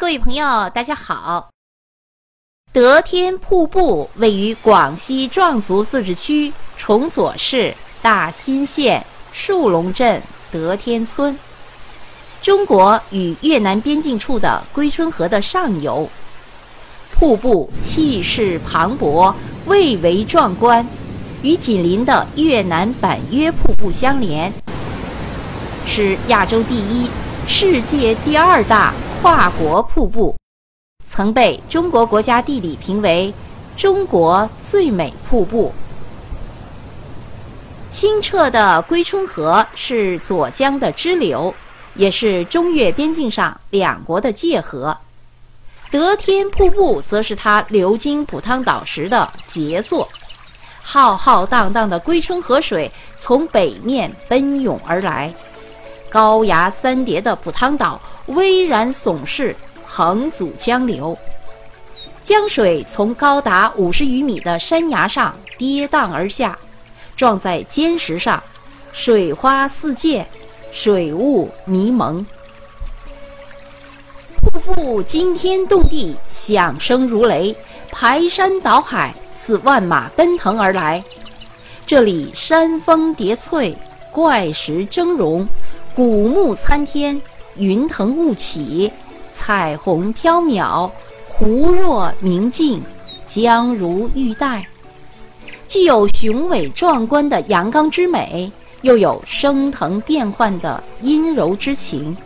各位朋友，大家好。德天瀑布位于广西壮族自治区崇左市大新县树龙镇德天村，中国与越南边境处的归春河的上游。瀑布气势磅礴，蔚为壮观，与紧邻的越南板约瀑布相连，是亚洲第一、世界第二大。跨国瀑布曾被中国国家地理评为中国最美瀑布。清澈的归春河是左江的支流，也是中越边境上两国的界河。德天瀑布则是它流经普汤岛时的杰作。浩浩荡荡的归春河水从北面奔涌而来。高崖三叠的普汤岛巍然耸视，横阻江流。江水从高达五十余米的山崖上跌宕而下，撞在坚石上，水花四溅，水雾迷蒙。瀑布惊天动地，响声如雷，排山倒海，似万马奔腾而来。这里山峰叠翠，怪石峥嵘。古木参天，云腾雾起，彩虹飘渺，湖若明镜，江如玉带，既有雄伟壮观的阳刚之美，又有升腾变幻的阴柔之情。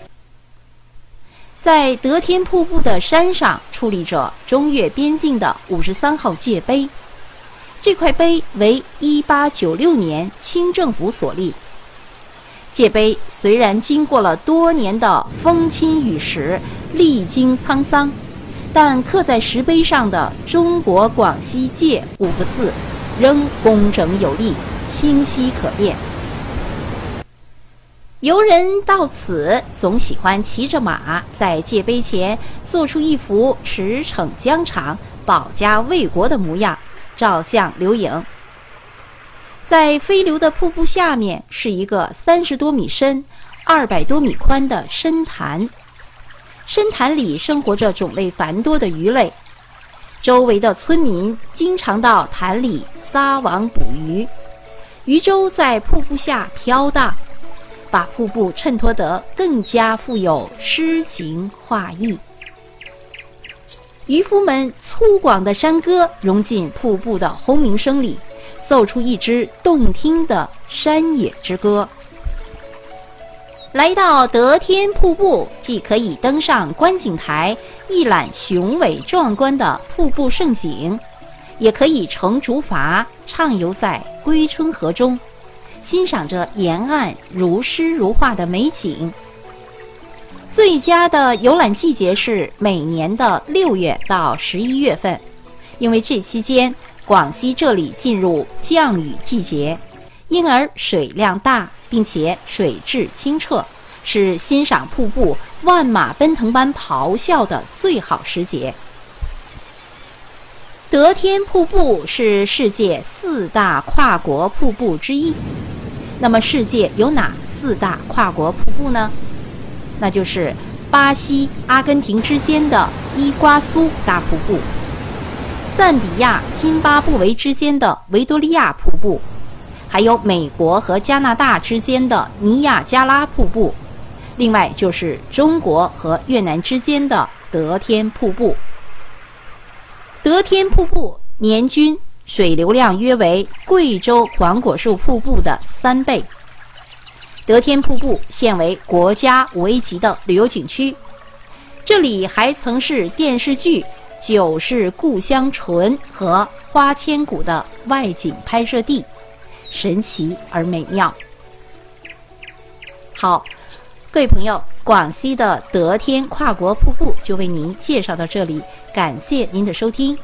在德天瀑布的山上矗立着中越边境的五十三号界碑，这块碑为一八九六年清政府所立。界碑虽然经过了多年的风侵雨蚀，历经沧桑，但刻在石碑上的“中国广西界”五个字仍工整有力、清晰可辨。游人到此总喜欢骑着马，在界碑前做出一副驰骋疆场、保家卫国的模样，照相留影。在飞流的瀑布下面是一个三十多米深、二百多米宽的深潭，深潭里生活着种类繁多的鱼类，周围的村民经常到潭里撒网捕鱼，鱼舟在瀑布下飘荡，把瀑布衬托得更加富有诗情画意。渔夫们粗犷的山歌融进瀑布的轰鸣声里。奏出一支动听的山野之歌。来到德天瀑布，既可以登上观景台一览雄伟壮观的瀑布胜景，也可以乘竹筏畅游在归春河中，欣赏着沿岸如诗如画的美景。最佳的游览季节是每年的六月到十一月份，因为这期间。广西这里进入降雨季节，因而水量大，并且水质清澈，是欣赏瀑布万马奔腾般咆哮的最好时节。德天瀑布是世界四大跨国瀑布之一。那么，世界有哪四大跨国瀑布呢？那就是巴西、阿根廷之间的伊瓜苏大瀑布。赞比亚、津巴布韦之间的维多利亚瀑布，还有美国和加拿大之间的尼亚加拉瀑布，另外就是中国和越南之间的德天瀑布。德天瀑布年均水流量约为贵州黄果树瀑布的三倍。德天瀑布现为国家五 A 级的旅游景区，这里还曾是电视剧。《九是故乡醇》和《花千骨》的外景拍摄地，神奇而美妙。好，各位朋友，广西的德天跨国瀑布就为您介绍到这里，感谢您的收听。